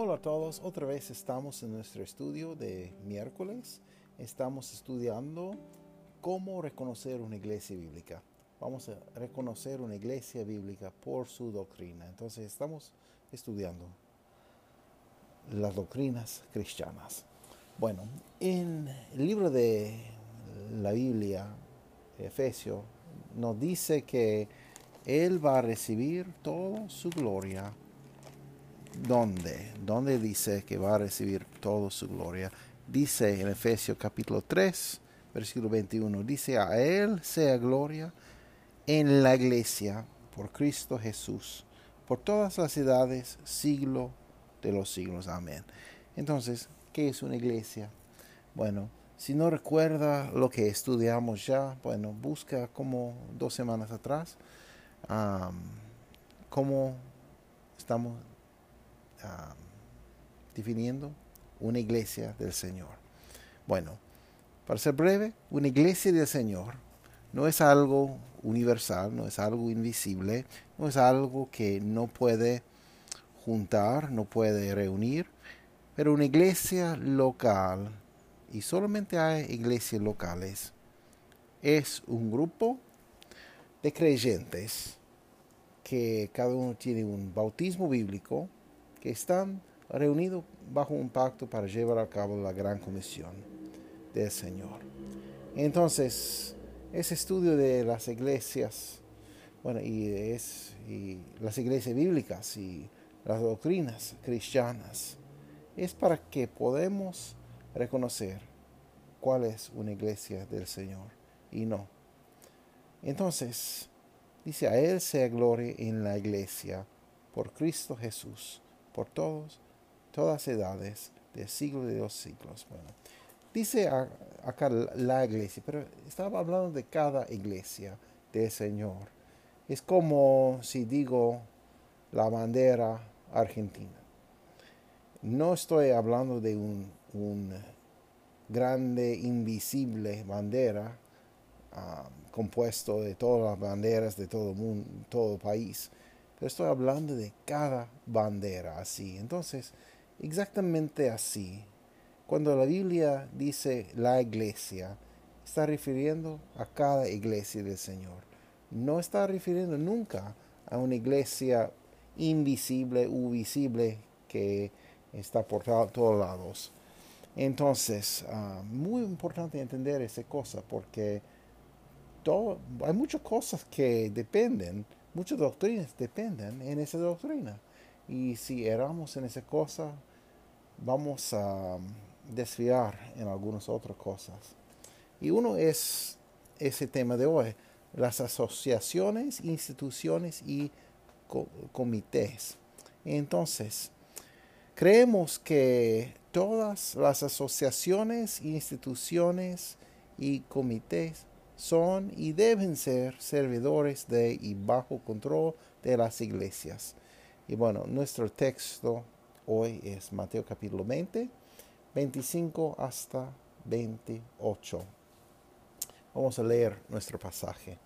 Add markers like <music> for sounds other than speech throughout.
Hola a todos, otra vez estamos en nuestro estudio de miércoles. Estamos estudiando cómo reconocer una iglesia bíblica. Vamos a reconocer una iglesia bíblica por su doctrina. Entonces estamos estudiando las doctrinas cristianas. Bueno, en el libro de la Biblia, Efesio, nos dice que Él va a recibir toda su gloria ¿Dónde? ¿Dónde dice que va a recibir toda su gloria? Dice en Efesios capítulo 3, versículo 21, dice, a Él sea gloria en la iglesia por Cristo Jesús, por todas las edades, siglo de los siglos. Amén. Entonces, ¿qué es una iglesia? Bueno, si no recuerda lo que estudiamos ya, bueno, busca como dos semanas atrás cómo estamos definiendo una iglesia del Señor. Bueno, para ser breve, una iglesia del Señor no es algo universal, no es algo invisible, no es algo que no puede juntar, no puede reunir, pero una iglesia local, y solamente hay iglesias locales, es un grupo de creyentes que cada uno tiene un bautismo bíblico, que están reunidos bajo un pacto para llevar a cabo la gran comisión del Señor. Entonces, ese estudio de las iglesias, bueno, y, es, y las iglesias bíblicas y las doctrinas cristianas, es para que podamos reconocer cuál es una iglesia del Señor y no. Entonces, dice, a Él sea gloria en la iglesia por Cristo Jesús por todos, todas edades, del siglo de los siglos. Bueno, dice acá la iglesia, pero estaba hablando de cada iglesia del Señor. Es como si digo la bandera argentina. No estoy hablando de un, grande, invisible bandera ah, compuesto de todas las banderas de todo mundo, todo el país estoy hablando de cada bandera así. Entonces, exactamente así. Cuando la Biblia dice la iglesia, está refiriendo a cada iglesia del Señor. No está refiriendo nunca a una iglesia invisible u visible que está por todos lados. Entonces, ah, muy importante entender esa cosa porque hay muchas cosas que dependen muchas doctrinas dependen en esa doctrina. Y si erramos en esa cosa, vamos a desviar en algunas otras cosas. Y uno es ese tema de hoy, las asociaciones, instituciones y comités. Entonces, creemos que todas las asociaciones, instituciones y comités son y deben ser servidores de y bajo control de las iglesias. Y bueno, nuestro texto hoy es Mateo capítulo 20, 25 hasta 28. Vamos a leer nuestro pasaje.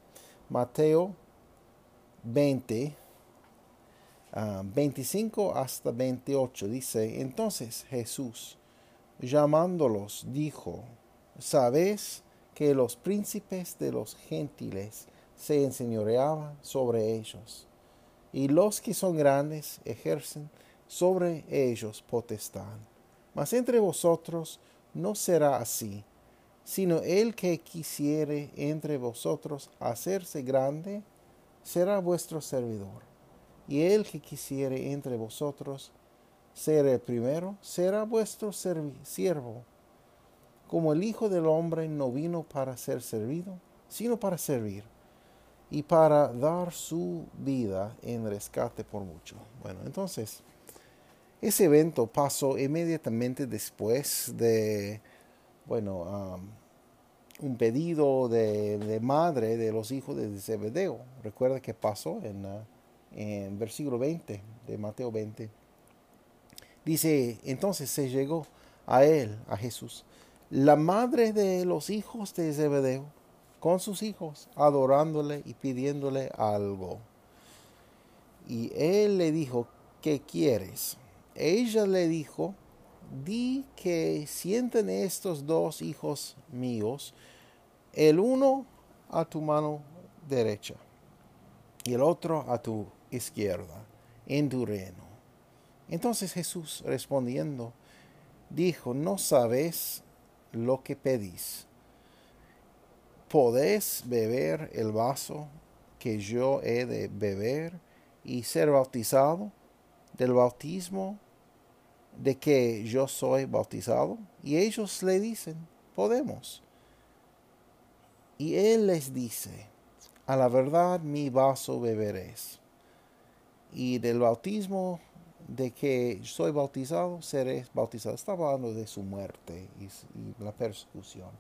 Mateo 20, 25 ah, hasta 28 dice, entonces Jesús, llamándolos, dijo, ¿sabes? Que los príncipes de los gentiles se enseñoreaban sobre ellos, y los que son grandes ejercen sobre ellos potestad. Mas entre vosotros no será así, sino el que quisiere entre vosotros hacerse grande, será vuestro servidor, y el que quisiere entre vosotros ser el primero, será vuestro siervo como el Hijo del Hombre no vino para ser servido, sino para servir y para dar su vida en rescate por mucho. Bueno, entonces, ese evento pasó inmediatamente después de bueno, un pedido de, madre de los hijos de Zebedeo. Recuerda que pasó en, uh, en versículo 20 de Mateo 20. Dice, entonces se llegó a él, a Jesús, la madre de los hijos de Zebedeo, con sus hijos, adorándole y pidiéndole algo. Y él le dijo, ¿qué quieres? Ella le dijo, di que sienten estos dos hijos míos, el uno a tu mano derecha y el otro a tu izquierda, en tu reino. Entonces Jesús respondiendo, dijo, no sabes lo que pedís. ¿Podés beber el vaso que yo he de beber y ser bautizado del bautismo de que yo soy bautizado? Y ellos le dicen, podemos. Y él les dice, a la verdad mi vaso beberéis. Y del bautismo de que soy bautizado, seré bautizado. Está hablando de su muerte y, y la persecución.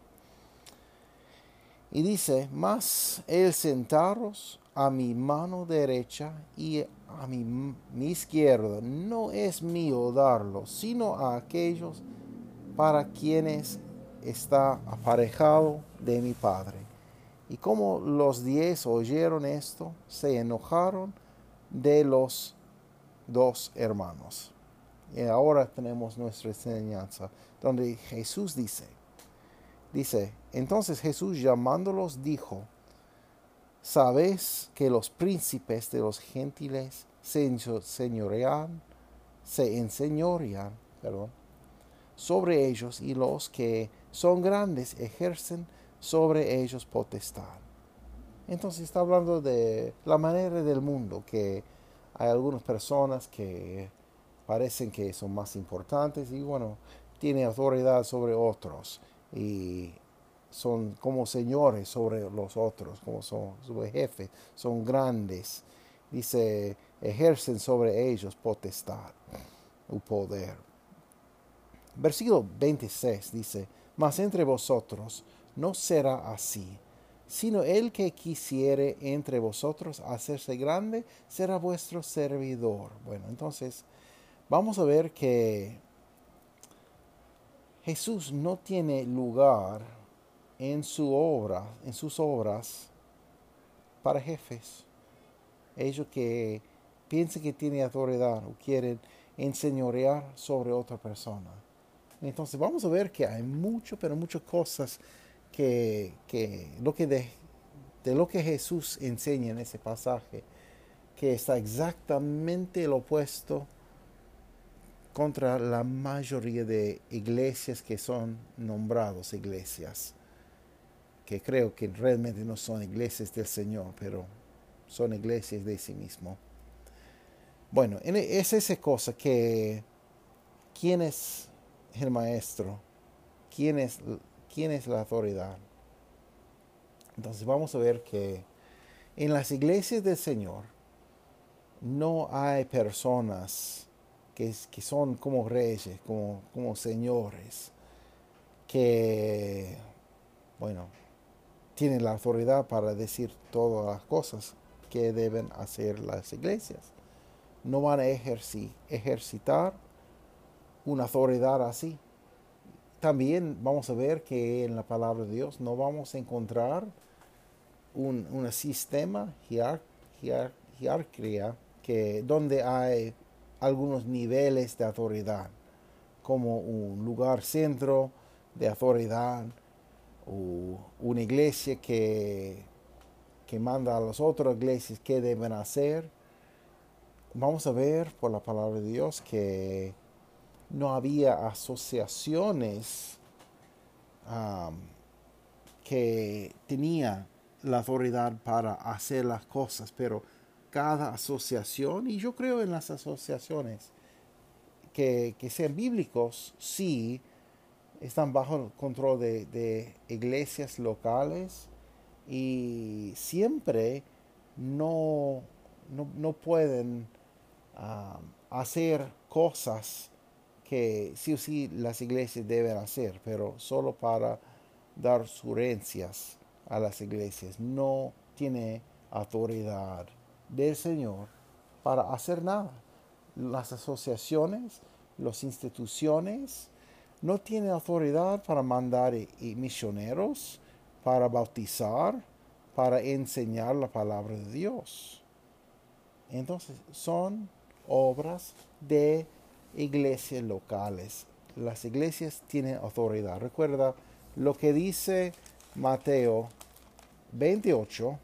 Y dice, más el sentaros a mi mano derecha y a mi, mi, izquierda no es mío darlo, sino a aquellos para quienes está aparejado de mi Padre. Y como los diez oyeron esto, se enojaron de los dos hermanos. Y ahora tenemos nuestra enseñanza, donde Jesús dice, dice, entonces Jesús llamándolos dijo, ¿sabes que los príncipes de los gentiles se enseñorean, se enseñorean, perdón, sobre ellos y los que son grandes ejercen sobre ellos potestad? Entonces está hablando de la manera del mundo que hay algunas personas que parecen que son más importantes y bueno, tienen autoridad sobre otros y son como señores sobre los otros, como son sus jefes, son grandes. Dice, ejercen sobre ellos potestad o poder. Versículo 26 dice, mas entre vosotros no será así sino el que quisiere entre vosotros hacerse grande será vuestro servidor. Bueno, entonces vamos a ver que Jesús no tiene lugar en su obra, en sus obras para jefes. Ellos que piensan que tienen autoridad o quieren enseñorear sobre otra persona. Entonces vamos a ver que hay mucho, pero muchas cosas que, lo que de, lo que Jesús enseña en ese pasaje, que está exactamente el opuesto contra la mayoría de iglesias que son nombrados iglesias, que creo que realmente no son iglesias del Señor, pero son iglesias de sí mismo. Bueno, es esa cosa que, ¿quién es el maestro? ¿Quién es quién es la autoridad. Entonces vamos a ver que en las iglesias del Señor no hay personas que, son como reyes, como, como señores, que, bueno, tienen la autoridad para decir todas las cosas que deben hacer las iglesias. No van a ejercitar una autoridad así también vamos a ver que en la palabra de Dios no vamos a encontrar un, sistema jerarquía que donde hay algunos niveles de autoridad, como un lugar centro de autoridad, o una iglesia que, que manda a las otras iglesias qué deben hacer. Vamos a ver por la palabra de Dios que no había asociaciones que tenía la autoridad para hacer las cosas, pero cada asociación, y yo creo en las asociaciones que, sean bíblicos, sí, están bajo el control de, iglesias locales y siempre no, no, pueden hacer cosas que sí o sí las iglesias deben hacer, pero solo para dar sugerencias a las iglesias. No tiene autoridad del Señor para hacer nada. Las asociaciones, las instituciones, no tienen autoridad para mandar misioneros, para bautizar, para enseñar la palabra de Dios. Entonces, son obras de iglesias locales. Las iglesias tienen autoridad. Recuerda lo que dice Mateo 28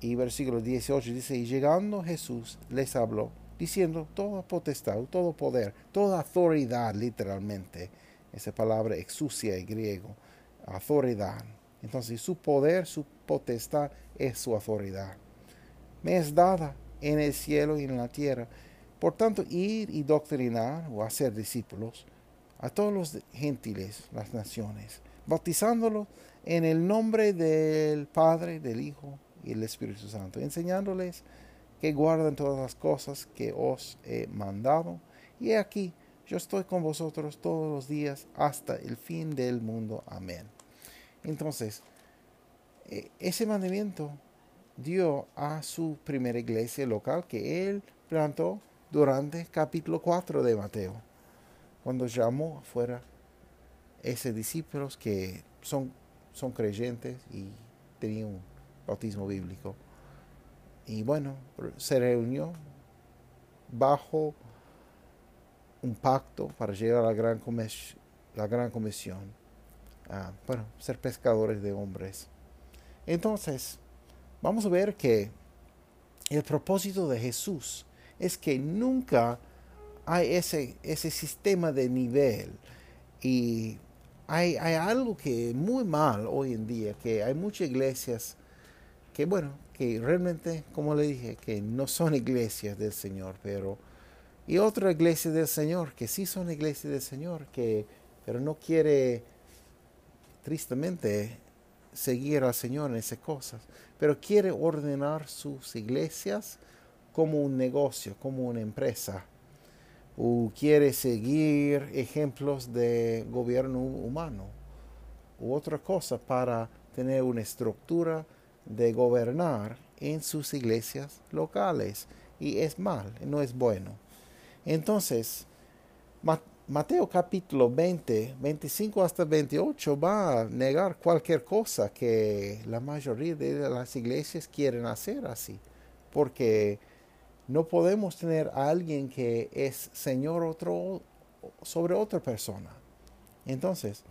y versículo 18 dice, y llegando Jesús les habló, diciendo, toda potestad, todo poder, toda autoridad literalmente, esa palabra exucia en griego, autoridad. Entonces su poder, su potestad es su autoridad. Me es dada en el cielo y en la tierra. Por tanto, ir y doctrinar o hacer discípulos a todos los gentiles, las naciones, bautizándolos en el nombre del Padre, del Hijo y el Espíritu Santo, enseñándoles que guarden todas las cosas que os he mandado. Y aquí, yo estoy con vosotros todos los días hasta el fin del mundo. Amén. Entonces, e, ese mandamiento dio a su primera iglesia local que él plantó durante capítulo 4 de Mateo, cuando llamó fuera esos discípulos que son, son creyentes y tenían un bautismo bíblico. Y bueno, se reunió bajo un pacto para llegar a la gran, la gran comisión, ah, bueno, ser pescadores de hombres. Entonces, vamos a ver que el propósito de Jesús es que nunca hay ese, ese sistema de nivel. Y hay, hay algo que muy mal hoy en día, que hay muchas iglesias que bueno, que realmente, como le dije, que no son iglesias del Señor, pero y otra iglesia del Señor que sí son iglesias del Señor, que pero no quiere tristemente seguir al Señor en esas cosas, pero quiere ordenar sus iglesias como un negocio, como una empresa, o quiere seguir ejemplos de gobierno humano, u otra cosa para tener una estructura de gobernar en sus iglesias locales. Y es mal, no es bueno. Entonces, Mateo capítulo 20, 25 hasta 28 va a negar cualquier cosa que la mayoría de las iglesias quieren hacer así. Porque no podemos tener a alguien que es Señor otro, sobre otra persona. Entonces,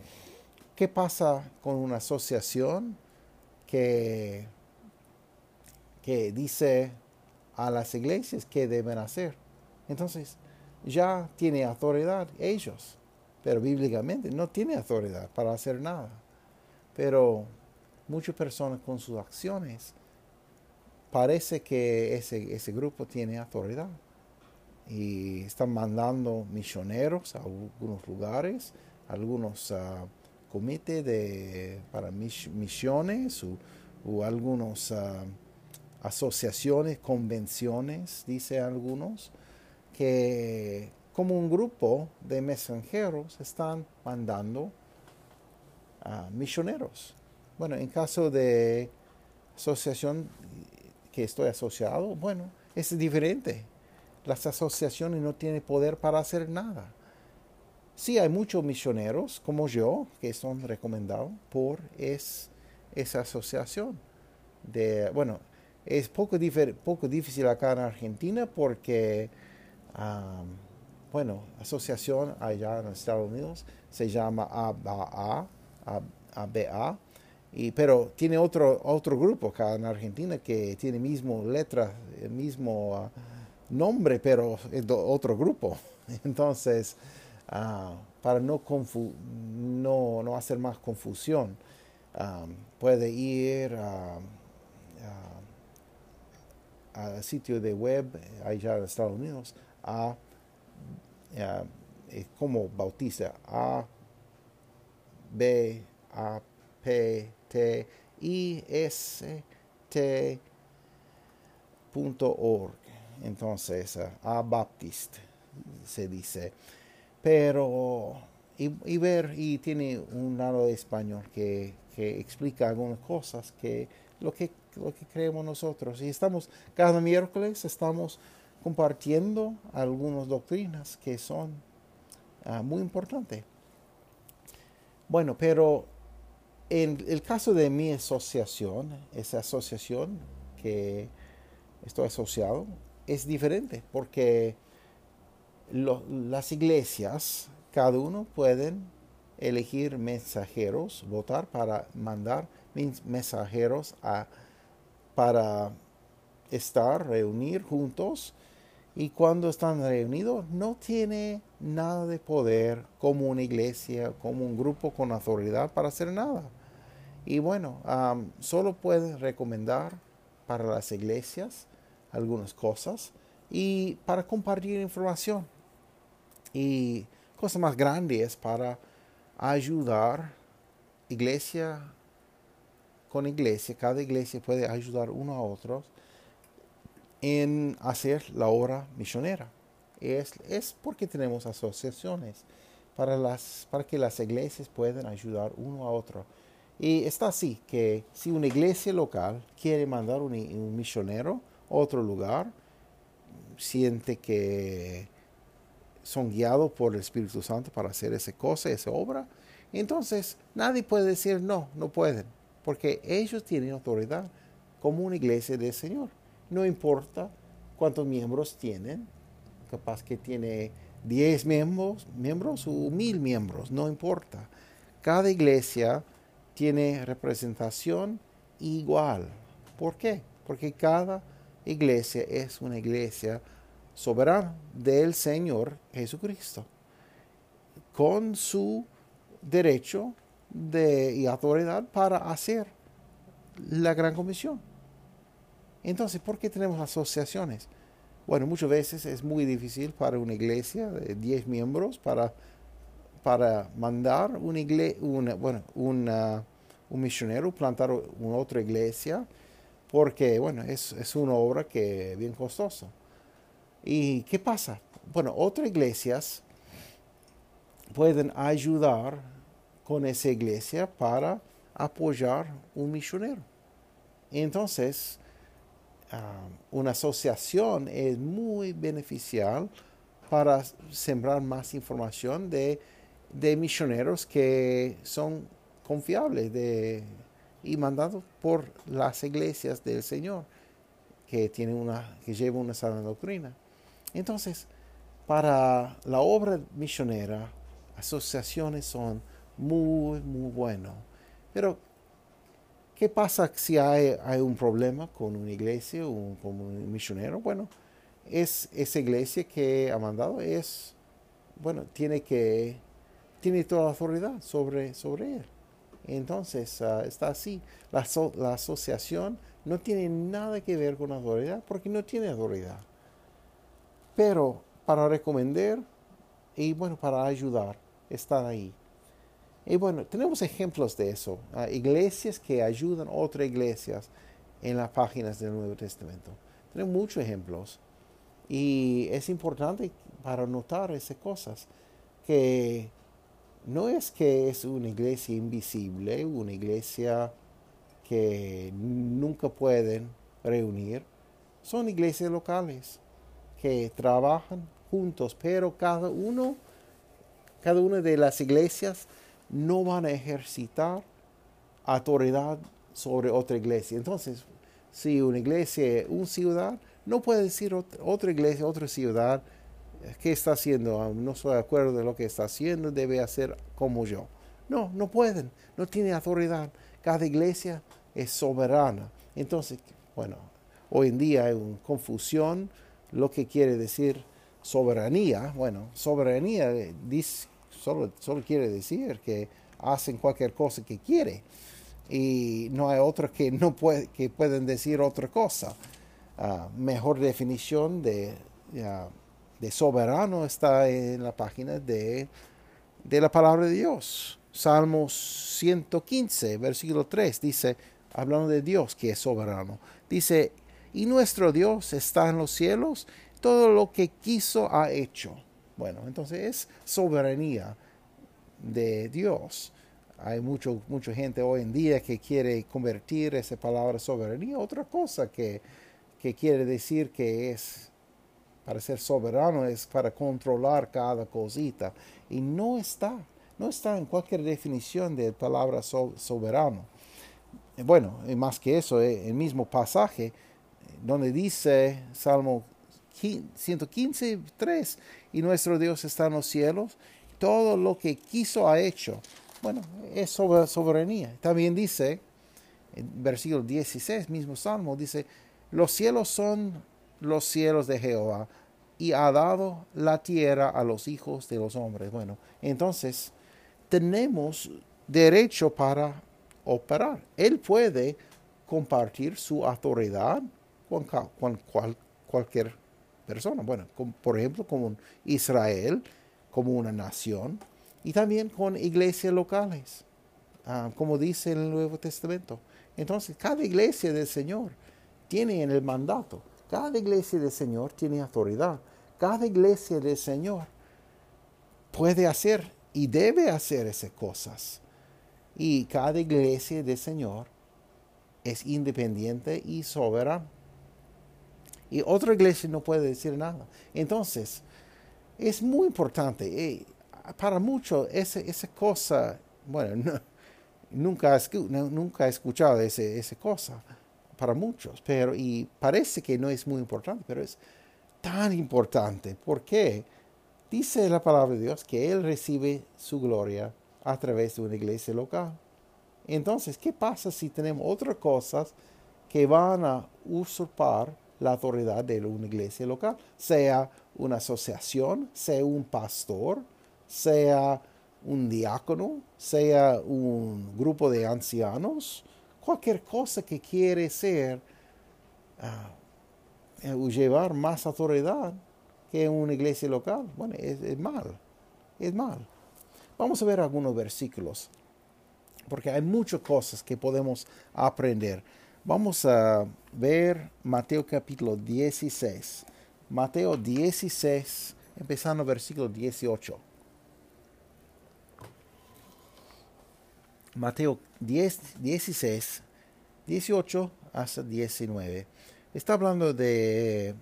¿qué pasa con una asociación? que, que dice a las iglesias que deben hacer. Entonces, ya tiene autoridad ellos, pero bíblicamente no tiene autoridad para hacer nada. Pero muchas personas con sus acciones parece que ese, ese grupo tiene autoridad y están mandando misioneros a algunos lugares, algunos uh, comité de, para misiones o, algunas ah, asociaciones, convenciones, dice algunos, que como un grupo de mensajeros están mandando a misioneros. Bueno, en caso de asociación que estoy asociado, bueno, es diferente. Las asociaciones no tienen poder para hacer nada. Sí, hay muchos misioneros como yo que son recomendados por es, esa asociación. De, bueno, es poco, poco difícil acá en Argentina porque, bueno, asociación allá en Estados Unidos se llama ABA, ABA, y, pero tiene otro, otro grupo acá en Argentina que tiene mismo letra, el mismo ah, nombre, pero es otro grupo. <laughs> Entonces, Ah, para no, no, no, hacer más confusión. Ah, puede ir al sitio de web allá en Estados Unidos a, eh, como bautiza a b a p t i s t org entonces a Baptist se dice. Pero, y, ver, y tiene un lado de español que, que explica algunas cosas que lo que lo que creemos nosotros. Y estamos, cada miércoles estamos compartiendo algunas doctrinas que son ah, muy importantes. Bueno, pero en el caso de mi asociación, esa asociación que estoy asociado, es diferente porque las iglesias, cada uno pueden elegir mensajeros, votar para mandar mensajeros a para estar, reunir juntos. Y cuando están reunidos no tiene nada de poder como una iglesia, como un grupo con autoridad para hacer nada. Y bueno, solo puede recomendar para las iglesias algunas cosas y para compartir información. Y cosa más grande es para ayudar iglesia con iglesia, cada iglesia puede ayudar uno a otro en hacer la obra misionera. Es, es porque tenemos asociaciones para, las, para que las iglesias puedan ayudar uno a otro. Y está así, que si una iglesia local quiere mandar un, misionero a otro lugar, siente que son guiados por el Espíritu Santo para hacer esa cosa, esa obra, entonces nadie puede decir no, no pueden porque ellos tienen autoridad como una iglesia del Señor. No importa cuántos miembros tienen, capaz que tiene 10 miembros, miembros o mil miembros, no importa. Cada iglesia tiene representación igual. ¿Por qué? Porque cada iglesia es una iglesia soberana del Señor Jesucristo, con su derecho de, y autoridad para hacer la gran comisión. Entonces, ¿por qué tenemos asociaciones? Bueno, muchas veces es muy difícil para una iglesia de 10 miembros para, para mandar una una, bueno, una, un misionero, plantar una otra iglesia, porque, bueno, es, es una obra que es bien costosa. ¿Y qué pasa? Bueno, otras iglesias pueden ayudar con esa iglesia para apoyar un misionero. Entonces, ah, una asociación es muy beneficial para sembrar más información de, de misioneros que son confiables de, y mandados por las iglesias del Señor que, tienen una, que llevan una sana doctrina. Entonces, para la obra misionera, asociaciones son muy, muy bueno. Pero, ¿qué pasa si hay, hay un problema con una iglesia o con un misionero? Bueno, es esa iglesia que ha mandado es, bueno, tiene que, tiene toda la autoridad sobre, sobre él. Entonces, ah, está así. La, asociación no tiene nada que ver con autoridad porque no tiene autoridad. Pero para recomendar y bueno, para ayudar, estar ahí. Y bueno, tenemos ejemplos de eso. Ah, iglesias que ayudan a otras iglesias en las páginas del Nuevo Testamento. Tenemos muchos ejemplos. Y es importante para notar esas cosas. Que no es que es una iglesia invisible, una iglesia que nunca pueden reunir. Son iglesias locales que trabajan juntos, pero cada uno, cada una de las iglesias no van a ejercitar autoridad sobre otra iglesia. Entonces, si una iglesia, una ciudad, no puede decir otra iglesia, otra ciudad, ¿qué está haciendo? Ah, no estoy de acuerdo de lo que está haciendo, debe hacer como yo. No, no pueden, no tiene autoridad. Cada iglesia es soberana. Entonces, bueno, hoy en día hay una confusión lo que quiere decir soberanía. Bueno, soberanía dice, solo, solo quiere decir que hacen cualquier cosa que quiere y no hay otros que no puede, que pueden decir otra cosa. Ah, mejor definición de, de soberano está en la página de, de la palabra de Dios. Salmos 115, versículo 3, dice, hablando de Dios que es soberano, dice, y nuestro Dios está en los cielos, todo lo que quiso ha hecho Bueno, entonces es soberanía de Dios. Hay mucho, mucha gente hoy en día que quiere convertir esa palabra soberanía a otra cosa que, que quiere decir que es para ser soberano es para controlar cada cosita. Y no está, no está en cualquier definición de palabra soberano. Bueno, y más que eso, eh, el mismo pasaje donde dice Salmo 115, 3, y nuestro Dios está en los cielos, todo lo que quiso ha hecho. Bueno, es soberanía. También dice, en versículo 16, mismo Salmo, dice, los cielos son los cielos de Jehová y ha dado la tierra a los hijos de los hombres. Bueno, entonces tenemos derecho para operar. Él puede compartir su autoridad con, cualquier persona. Bueno, por ejemplo, con Israel como una nación y también con iglesias locales, ah, como dice el Nuevo Testamento. Entonces, cada iglesia del Señor tiene en el mandato, cada iglesia del Señor tiene autoridad, cada iglesia del Señor puede hacer y debe hacer esas cosas. Y cada iglesia del Señor es independiente y soberana. Y otra iglesia no puede decir nada. Entonces, es muy importante. Eh, para muchos, esa, cosa, bueno, <laughs> nunca, nunca he escuchado esa cosa para muchos, pero y parece que no es muy importante, pero es tan importante. porque Dice la palabra de Dios que Él recibe su gloria a través de una iglesia local. Entonces, ¿qué pasa si tenemos otras cosas que van a usurpar la autoridad de una iglesia local? Sea una asociación, sea un pastor, sea un diácono, sea un grupo de ancianos, cualquier cosa que quiere ser, uh, llevar más autoridad que una iglesia local, bueno, es mal, es mal. Vamos a ver algunos versículos, porque hay muchas cosas que podemos aprender. Vamos a ver Mateo capítulo 16. Mateo 16, empezando versículo 18. Mateo 10, 16, 18 hasta 19. Está hablando de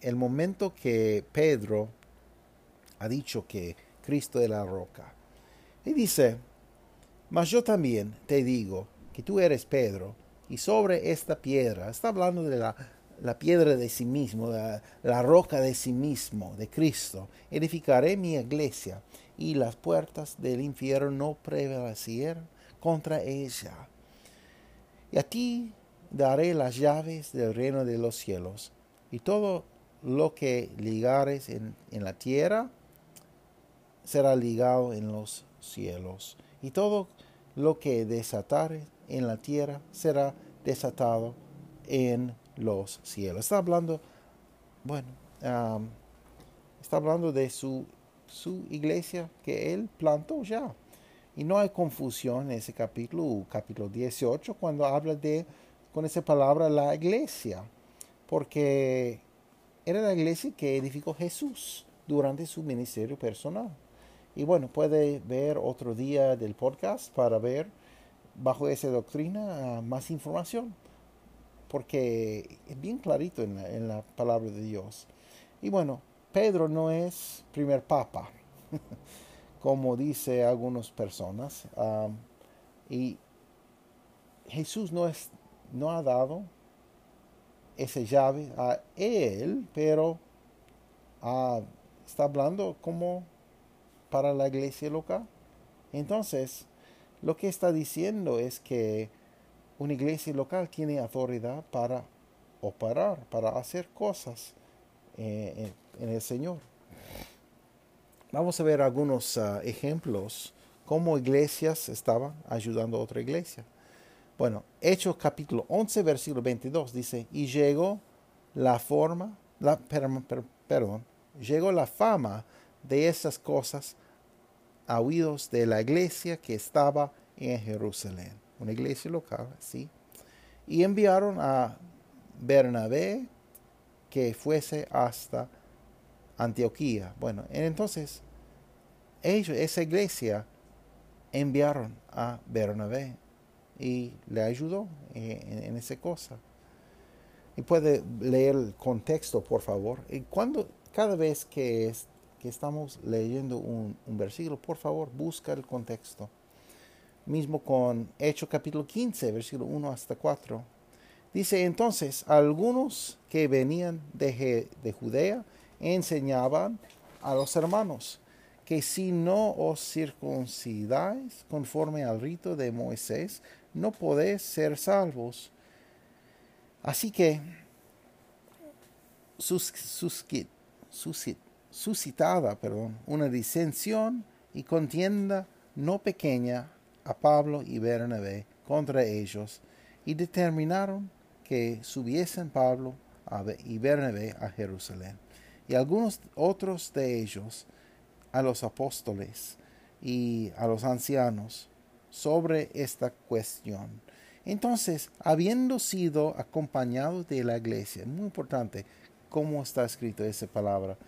el momento que Pedro ha dicho que Cristo es la roca. Y dice, mas yo también te digo que tú eres Pedro, y sobre esta piedra, está hablando de la la piedra de sí mismo, la, roca de sí mismo, de Cristo. Edificaré mi iglesia y las puertas del infierno no prevalecerán contra ella. Y a ti daré las llaves del reino de los cielos, y todo lo que ligares en, en la tierra será ligado en los cielos, y todo lo que desatares en la tierra será desatado en los cielos. Está hablando, bueno, está hablando de su, su iglesia que él plantó ya. Y no hay confusión en ese capítulo, capítulo 18, cuando habla de, con esa palabra, la iglesia. Porque era la iglesia que edificó Jesús durante su ministerio personal. Y bueno, puede ver otro día del podcast para ver bajo esa doctrina más información porque es bien clarito en la, palabra de Dios. Y bueno, Pedro no es primer papa, <laughs> como dice algunas personas. y Jesús no, es, no ha dado esa llave a él, pero está hablando como para la iglesia local. Entonces, lo que está diciendo es que una iglesia local tiene autoridad para operar, para hacer cosas eh, en, el Señor. Vamos a ver algunos ah, ejemplos cómo iglesias estaban ayudando a otra iglesia. Bueno, Hechos capítulo 11, versículo 22 dice, y llegó la forma, perdón, llegó la fama de esas cosas a oídos de la iglesia que estaba en Jerusalén una iglesia local, ¿sí? Y enviaron a Bernabé que fuese hasta Antioquía. Bueno, entonces ellos, esa iglesia, enviaron a Bernabé y le ayudó en, esa cosa. Y puede leer el contexto, por favor. Y cuando, cada vez que, que estamos leyendo un, un, versículo, por favor, busca el contexto. Mismo con Hechos capítulo 15, versículo 1 hasta 4. Dice entonces, algunos que venían de, de Judea enseñaban a los hermanos que si no os circuncidáis conforme al rito de Moisés, no podéis ser salvos. Así que suscitada una disensión y contienda no pequeña a Pablo y Bernabé contra ellos, y determinaron que subiesen Pablo y Bernabé a Jerusalén. Y algunos otros de ellos a los apóstoles y a los ancianos sobre esta cuestión. Entonces, habiendo sido acompañados de la iglesia, muy importante cómo está escrito esa palabra,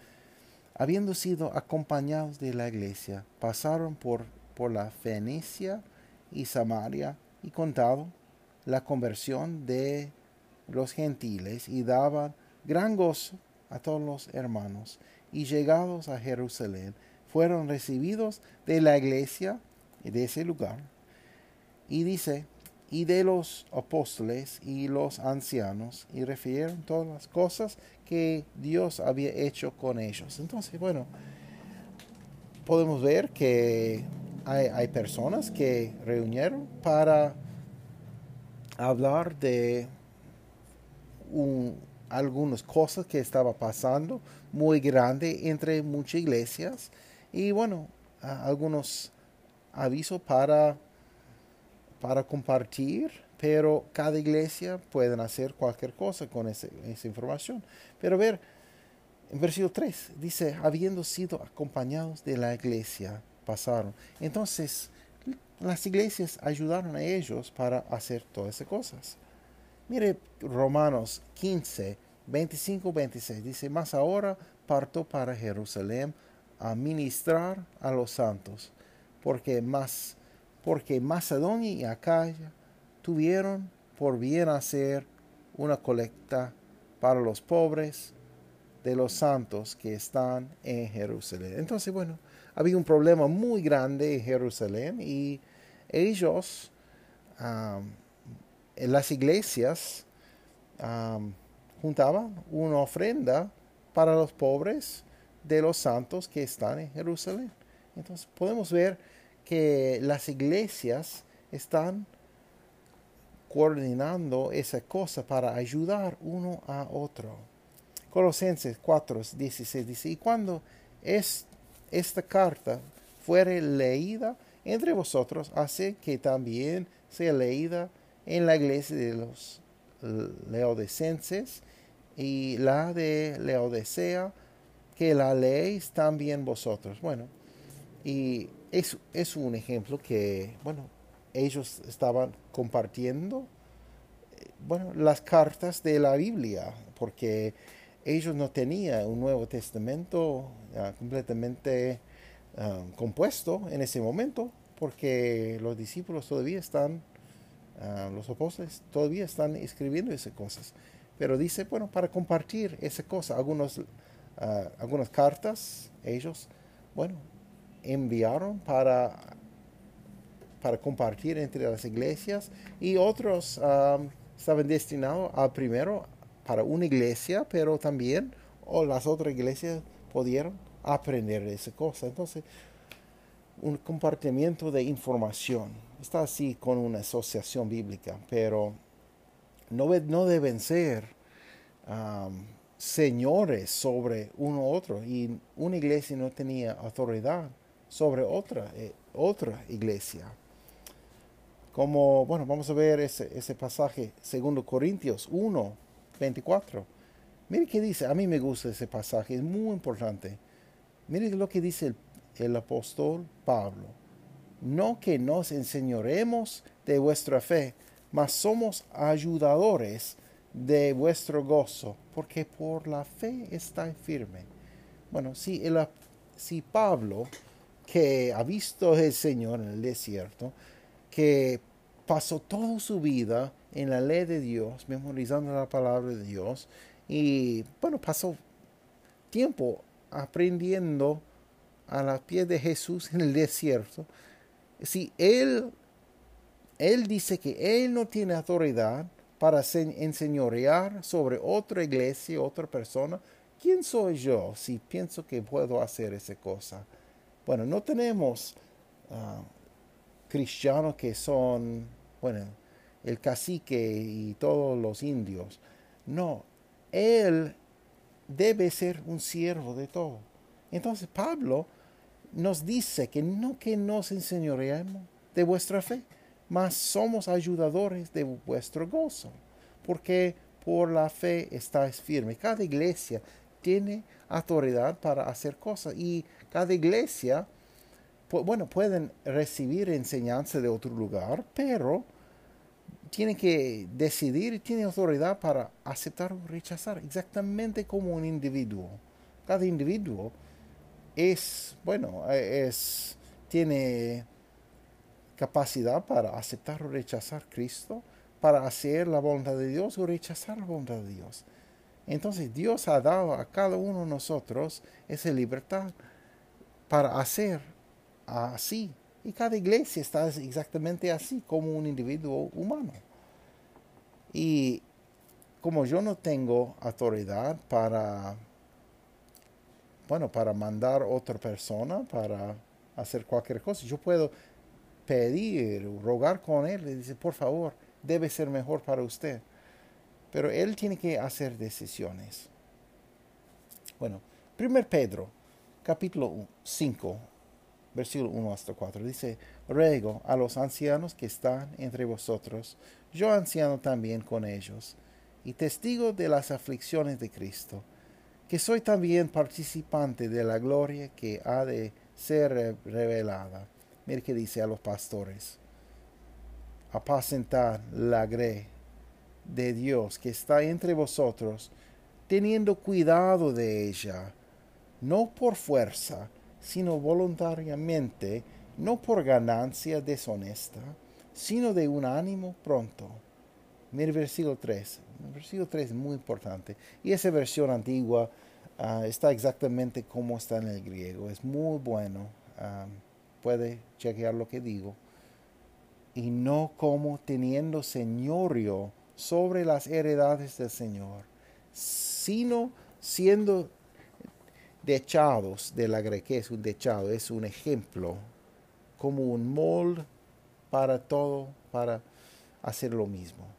habiendo sido acompañados de la iglesia, pasaron por, por la Fenicia y Samaria y contado la conversión de los gentiles y daban gran gozo a todos los hermanos. Y llegados a Jerusalén, fueron recibidos de la iglesia de ese lugar y dice, y de los apóstoles y los ancianos, y refirieron todas las cosas que Dios había hecho con ellos. Entonces, bueno, podemos ver que hay, personas que reunieron para hablar de algunas cosas que estaba pasando muy grande entre muchas iglesias y bueno, algunos avisos para para compartir, pero cada iglesia puede hacer cualquier cosa con esa información. Pero ver, en versículo 3 dice, habiendo sido acompañados de la iglesia, pasaron. Entonces, las iglesias ayudaron a ellos para hacer todas esas cosas. Mire Romanos 15, 25, 26. Dice, más ahora parto para Jerusalén a ministrar a los santos, porque más porque Macedonia y Acaya tuvieron por bien hacer una colecta para los pobres de los santos que están en Jerusalén. Entonces, bueno, había un problema muy grande en Jerusalén y ellos, las iglesias, juntaban una ofrenda para los pobres de los santos que están en Jerusalén. Entonces podemos ver que las iglesias están coordinando esa cosa para ayudar uno a otro. Colosenses 4, 16 dice, y cuando es, esta carta fuere leída entre vosotros, hace que también sea leída en la iglesia de los leodecenses y la de Leodecea, que la leéis también vosotros. Bueno, y es, es un ejemplo que, bueno, ellos estaban compartiendo, eh, bueno, las cartas de la Biblia, porque ellos no tenían un Nuevo Testamento completamente ah, compuesto en ese momento, porque los discípulos todavía están, ah, los apóstoles todavía están escribiendo esas cosas. Pero dice, bueno, para compartir esa cosa, algunos, algunas cartas, ellos, bueno, enviaron para, para compartir entre las iglesias y otros um, estaban destinados a primero para una iglesia, pero también o las otras iglesias pudieron aprender esa cosa. Entonces, un compartimiento de información. Está así con una asociación bíblica, pero no, no deben ser señores sobre uno u otro. Y una iglesia no tenía autoridad sobre otra, eh, otra iglesia. Como, bueno, vamos a ver ese, ese pasaje, segundo Corintios 1, 24. Mire qué dice, a mí me gusta ese pasaje, es muy importante. Mire lo que dice el, el apóstol Pablo. No que nos enseñoremos de vuestra fe, mas somos ayudadores de vuestro gozo, porque por la fe está firme Bueno, si, el, si Pablo, que ha visto al Señor en el desierto, que pasó toda su vida en la ley de Dios, memorizando la palabra de Dios, y bueno, pasó tiempo aprendiendo a la pies de Jesús en el desierto. Si él, él dice que él no tiene autoridad para enseñorear sobre otra iglesia, otra persona, ¿quién soy yo si pienso que puedo hacer esa cosa? Bueno, no tenemos ah, cristianos que son, bueno, el cacique y todos los indios. No, él debe ser un siervo de todo. Entonces Pablo nos dice que no que nos enseñoreemos de vuestra fe, mas somos ayudadores de vuestro gozo, porque por la fe estáis firme. Cada iglesia tiene autoridad para hacer cosas y cada iglesia, bueno, pueden recibir enseñanza de otro lugar, pero tiene que decidir y tiene autoridad para aceptar o rechazar, exactamente como un individuo. Cada individuo es, bueno, es, tiene capacidad para aceptar o rechazar Cristo, para hacer la voluntad de Dios o rechazar la voluntad de Dios. Entonces Dios ha dado a cada uno de nosotros esa libertad para hacer así y cada iglesia está exactamente así como un individuo humano. Y como yo no tengo autoridad para, bueno, para mandar otra persona para hacer cualquier cosa, yo puedo pedir, rogar con él, le dice, por favor, debe ser mejor para usted. Pero él tiene que hacer decisiones. Bueno, 1 Pedro, capítulo 5, versículo 1 hasta 4. Dice, ruego a los ancianos que están entre vosotros, yo anciano también con ellos, y testigo de las aflicciones de Cristo, que soy también participante de la gloria que ha de ser revelada. Mire que dice a los pastores, apacentar la grey de Dios que está entre vosotros, teniendo cuidado de ella, no por fuerza, sino voluntariamente, no por ganancia deshonesta, sino de un ánimo pronto. Mira el versículo 3. El versículo 3 es muy importante. Y esa versión antigua ah, está exactamente como está en el griego. Es muy bueno. Ah, puede chequear lo que digo. Y no como teniendo señorio sobre las heredades del Señor, sino siendo dechados de la grequez, un dechado, es un ejemplo, como un molde para todo, para hacer lo mismo.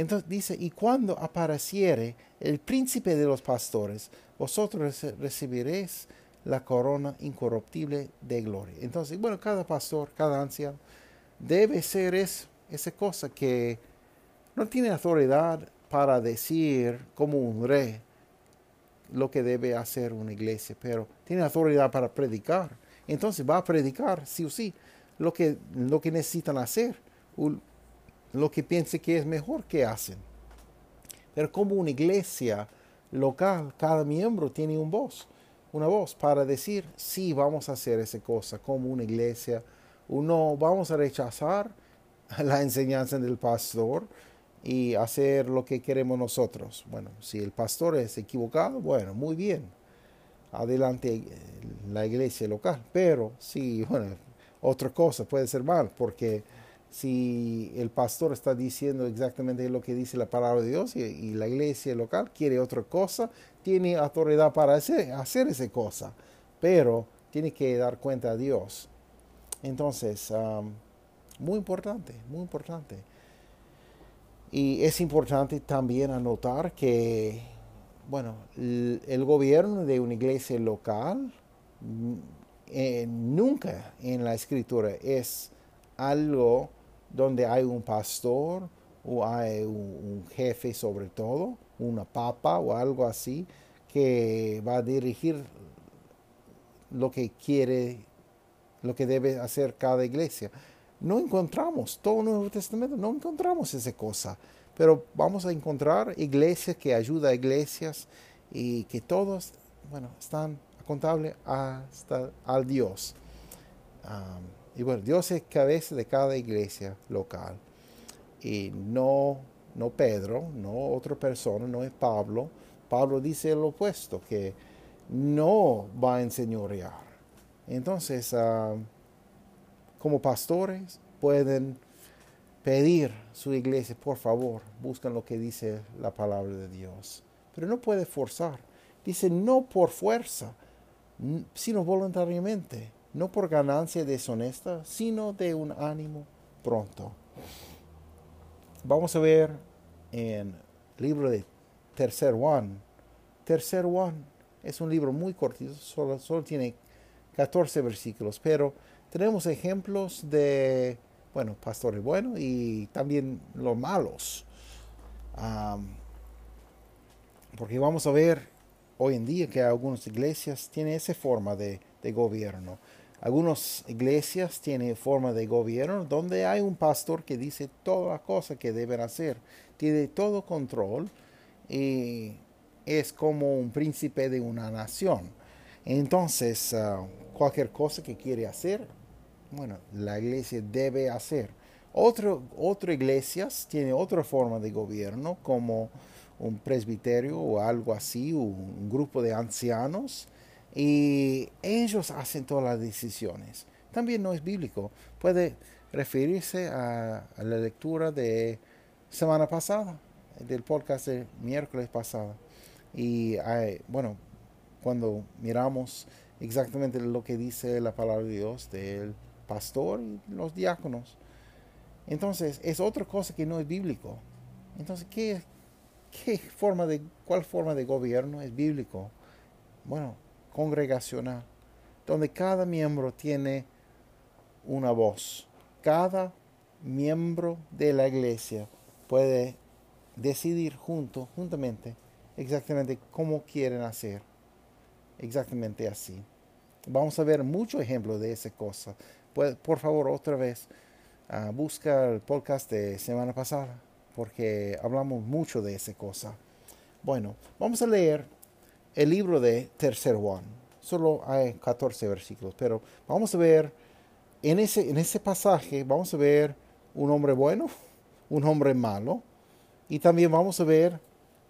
Entonces dice, y cuando apareciere el príncipe de los pastores, vosotros recibiréis la corona incorruptible de gloria. Entonces, bueno, cada pastor, cada anciano, debe ser esa cosa que no tiene autoridad para decir como un rey lo que debe hacer una iglesia, pero tiene autoridad para predicar. Entonces va a predicar, sí o sí, lo que, lo que necesitan hacer, lo que piense que es mejor que hacen. Pero como una iglesia local, cada miembro tiene un voz, una voz para decir, sí, vamos a hacer esa cosa como una iglesia, o no, vamos a rechazar <laughs> la enseñanza del pastor, y hacer lo que queremos nosotros. Bueno, si el pastor es equivocado, bueno, muy bien. Adelante eh, la iglesia local. Pero si, <laughs> bueno, otra cosa puede ser mal, porque si el pastor está diciendo exactamente lo que dice la palabra de Dios y, la iglesia local quiere otra cosa, tiene autoridad para hacer, esa cosa, pero tiene que dar cuenta a Dios. Entonces, muy importante, muy importante. Y es importante también anotar que, bueno, el, gobierno de una iglesia local mm, eh, nunca en la escritura es algo donde hay un pastor o hay un, jefe sobre todo, una papa o algo así, que va a dirigir lo que quiere, lo que debe hacer cada iglesia no encontramos, todo el Nuevo Testamento, no encontramos esa cosa. Pero vamos a encontrar iglesias que ayudan a iglesias y que todos bueno, están contables hasta al Dios. Y bueno, Dios es cabeza de cada iglesia local. Y no, no Pedro, no otra persona, no es Pablo. Pablo dice lo opuesto, que no va a enseñorear. Entonces, como pastores, pueden pedir su iglesia, por favor, buscan lo que dice la palabra de Dios. Pero no puede forzar. Dice no por fuerza, sino voluntariamente. No por ganancia deshonesta, sino de un ánimo pronto. Vamos a ver en el libro de Tercer Juan. Tercer Juan es un libro muy cortito, solo, solo tiene 14 versículos, pero tenemos ejemplos de, bueno, pastores buenos y también los malos. porque vamos a ver hoy en día que algunas iglesias tienen esa forma de, de gobierno. Algunas iglesias tienen forma de gobierno donde hay un pastor que dice todas las cosas que deben hacer, tiene todo control y es como un príncipe de una nación. Entonces, ah, cualquier cosa que quiere hacer, bueno, la iglesia debe hacer. Otro, otra iglesias tiene otra forma de gobierno, como un presbiterio o algo así, un grupo de ancianos, y ellos hacen todas las decisiones. También no es bíblico. Puede referirse a, la lectura de semana pasada, del podcast de miércoles pasado. Y bueno, cuando miramos exactamente lo que dice la palabra de Dios del pastor y los diáconos. Entonces, es otra cosa que no es bíblico. Entonces, ¿qué, qué forma de, ¿cuál forma de gobierno es bíblico? Bueno, congregacional, donde cada miembro tiene una voz. Cada miembro de la iglesia puede decidir junto, juntamente, exactamente cómo quieren hacer exactamente así. Vamos a ver muchos ejemplos de esa cosa. por favor, otra vez, uh, busca el podcast de semana pasada, porque hablamos mucho de esa cosa. Bueno, vamos a leer el libro de Tercer Juan. Solo hay 14 versículos, pero vamos a ver, en ese, en ese pasaje, vamos a ver un hombre bueno, <laughs> un hombre malo, y también vamos a ver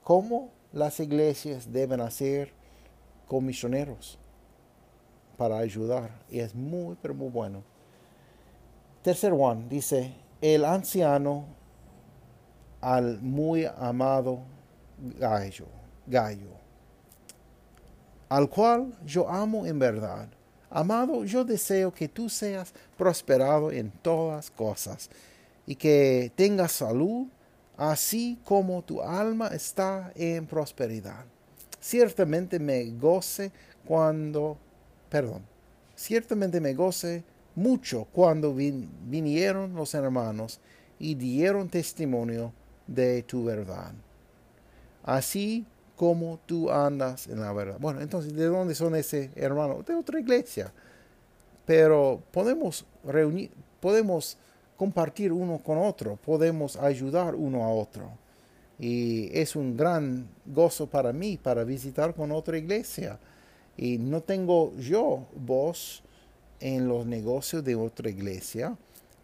cómo las iglesias deben hacer comisioneros para ayudar. Y es muy, pero muy bueno. Tercer Juan dice, el anciano al muy amado gallo, gallo, al cual yo amo en verdad. Amado, yo deseo que tú seas prosperado en todas cosas y que tengas salud, así como tu alma está en prosperidad ciertamente me goce cuando, perdón, ciertamente me goce mucho cuando vinieron los hermanos y dieron testimonio de tu verdad. Así como tú andas en la verdad. Bueno, entonces, ¿de dónde son ese hermano? De otra iglesia. Pero podemos reunir, podemos compartir uno con otro, podemos ayudar uno a otro. Y es un gran gozo para mí para visitar con otra iglesia. Y no tengo yo voz en los negocios de otra iglesia,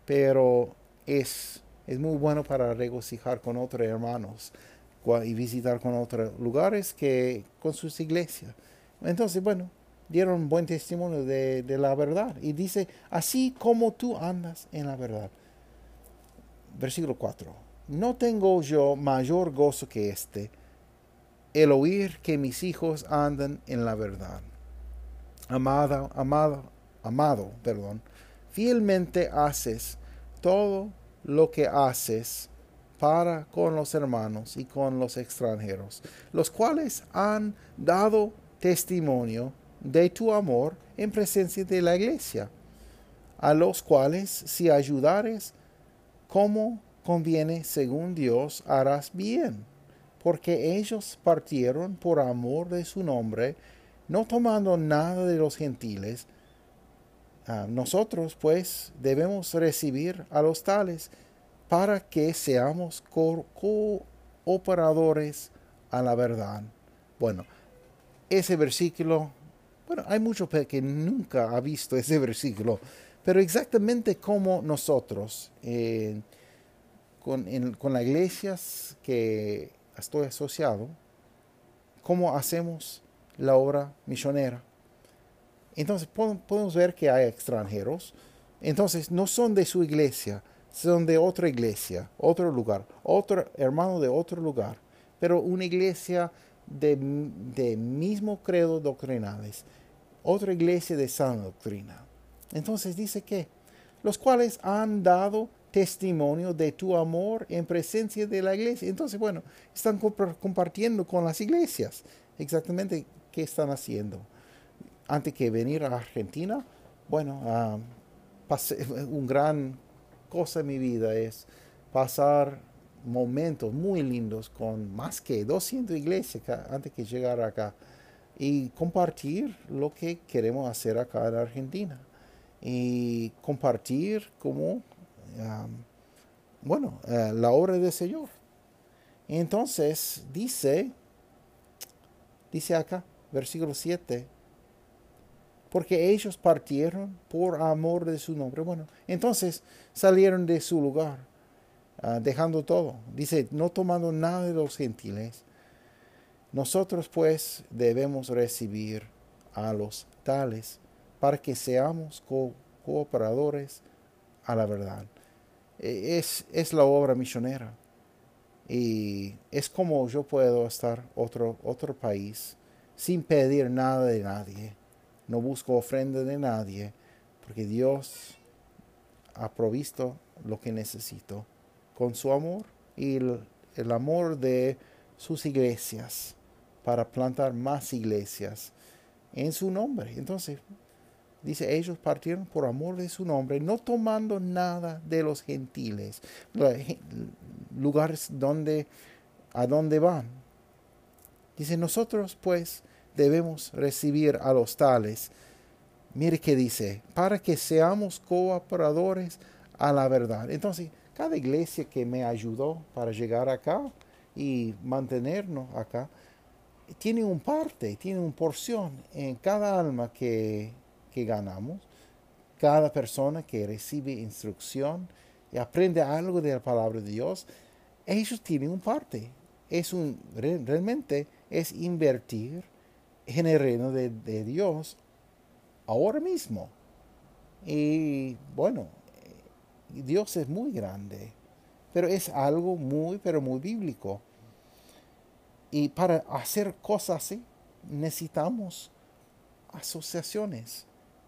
pero es, es muy bueno para regocijar con otros hermanos y visitar con otros lugares que con sus iglesias. Entonces, bueno, dieron buen testimonio de, la verdad. Y dice, así como tú andas en la verdad. Versículo 4 no tengo yo mayor gozo que este, el oír que mis hijos andan en la verdad. Amado, amado, amado, perdón, fielmente haces todo lo que haces para con los hermanos y con los extranjeros, los cuales han dado testimonio de tu amor en presencia de la iglesia, a los cuales si ayudares como conviene, según Dios, harás bien, porque ellos partieron por amor de su nombre, no tomando nada de los gentiles. Ah, nosotros, pues, debemos recibir a los tales para que seamos cooperadores a la verdad. Bueno, ese versículo, bueno, hay muchos que nunca ha visto ese versículo, pero exactamente como nosotros, eh, con, con las iglesias que estoy asociado, cómo hacemos la obra misionera. Entonces podemos ver que hay extranjeros, entonces no son de su iglesia, son de otra iglesia, otro lugar, otro hermano de otro lugar, pero una iglesia de, de mismo credo doctrinales, otra iglesia de sana doctrina. Entonces dice que los cuales han dado testimonio de tu amor en presencia de la iglesia. Entonces, bueno, están compartiendo con las iglesias exactamente qué están haciendo. Antes que venir a Argentina, bueno, pasé, <laughs> un gran cosa en mi vida es pasar momentos muy lindos con más que 200 iglesias antes que llegar acá y compartir lo que queremos hacer acá en Argentina y compartir como bueno, eh, la obra del Señor. Entonces dice, dice acá, versículo 7, porque ellos partieron por amor de su nombre. Bueno, entonces salieron de su lugar, ah, dejando todo. Dice, no tomando nada de los gentiles. Nosotros pues debemos recibir a los tales para que seamos cooperadores a la verdad. E, es, es la obra misionera. Y es como yo puedo estar otro, otro país sin pedir nada de nadie. No busco ofrenda de nadie, porque Dios ha provisto lo que necesito con su amor y el, amor de sus iglesias para plantar más iglesias en su nombre. Entonces, Dice, ellos partieron por amor de su nombre, no tomando nada de los gentiles, lugares donde, a donde van. Dice, nosotros pues debemos recibir a los tales. Mire que dice, para que seamos cooperadores a la verdad. Entonces, cada iglesia que me ayudó para llegar acá y mantenernos acá, tiene un parte, tiene una porción en cada alma que que ganamos, cada persona que recibe instrucción y aprende algo de la palabra de Dios, ellos tienen un parte. Es un, realmente es invertir en el reino de, de Dios ahora mismo. Y bueno, Dios es muy grande, pero es algo muy, pero muy bíblico. Y para hacer cosas así, necesitamos asociaciones.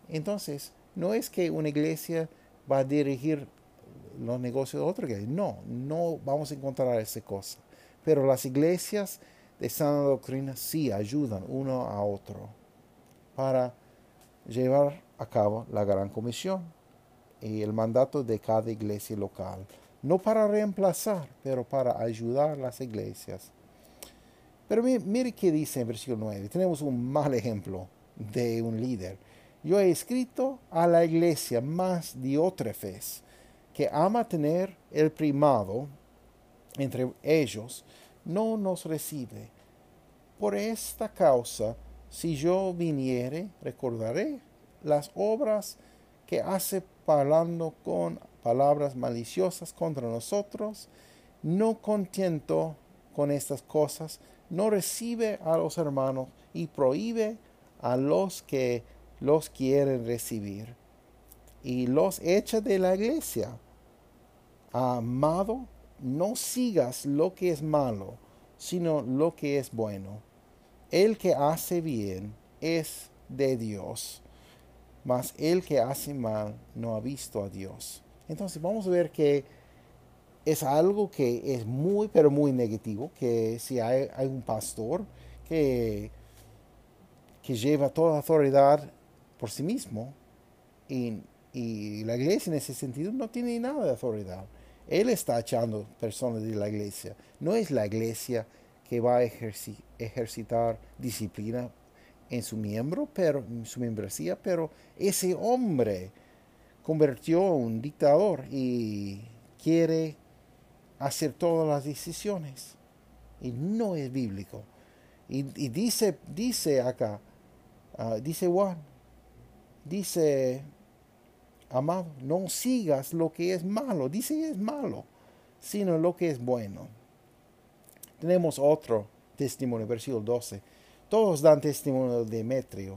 Entonces, no es que una iglesia va a dirigir los negocios de otra iglesia. No, no vamos a encontrar esa cosa. Pero las iglesias de sana doctrina sí ayudan uno a otro para llevar a cabo la gran comisión y el mandato de cada iglesia local. No para reemplazar, pero para ayudar a las iglesias. Pero mire, qué dice en versículo 9. Tenemos un mal ejemplo de un líder yo he escrito a la iglesia más Diótrefes, que ama tener el primado entre ellos, no nos recibe. Por esta causa, si yo viniere, recordaré las obras que hace hablando con palabras maliciosas contra nosotros, no contento con estas cosas, no recibe a los hermanos y prohíbe a los que los quieren recibir y los echa de la iglesia. Amado, no sigas lo que es malo, sino lo que es bueno. El que hace bien es de Dios, mas el que hace mal no ha visto a Dios. Entonces vamos a ver que es algo que es muy, pero muy negativo, que si hay, un pastor que, que lleva toda autoridad por sí mismo y, la iglesia en ese sentido no tiene nada de autoridad. Él está echando personas de la iglesia. No es la iglesia que va a ejercitar disciplina en su miembro, pero en su membresía, pero ese hombre convirtió en un dictador y quiere hacer todas las decisiones. Y no es bíblico. Y, dice, dice acá, ah, dice Juan, dice, amado, no sigas lo que es malo, dice es malo, sino lo que es bueno. Tenemos otro testimonio, versículo 12. Todos dan testimonio de Demetrio,